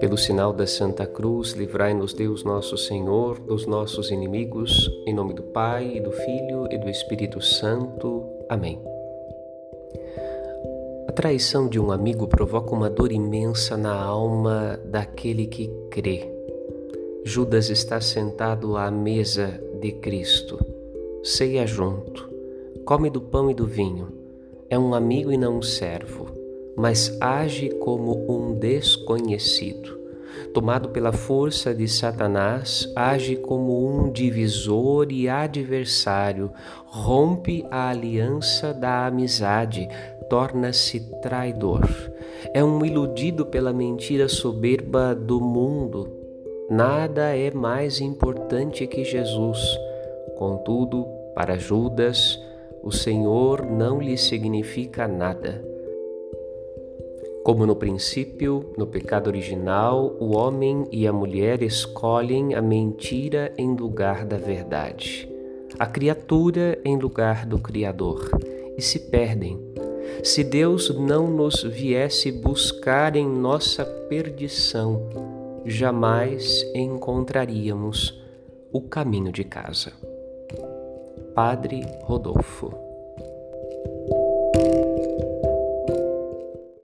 Pelo sinal da Santa Cruz, livrai-nos Deus nosso Senhor dos nossos inimigos, em nome do Pai, e do Filho e do Espírito Santo. Amém. A traição de um amigo provoca uma dor imensa na alma daquele que crê. Judas está sentado à mesa de Cristo, ceia junto, come do pão e do vinho. É um amigo e não um servo mas age como um desconhecido. Tomado pela força de Satanás, age como um divisor e adversário, rompe a aliança da amizade, torna-se traidor. É um iludido pela mentira soberba do mundo. Nada é mais importante que Jesus. Contudo, para Judas, o Senhor não lhe significa nada. Como no princípio, no pecado original, o homem e a mulher escolhem a mentira em lugar da verdade, a criatura em lugar do Criador, e se perdem. Se Deus não nos viesse buscar em nossa perdição, jamais encontraríamos o caminho de casa. Padre Rodolfo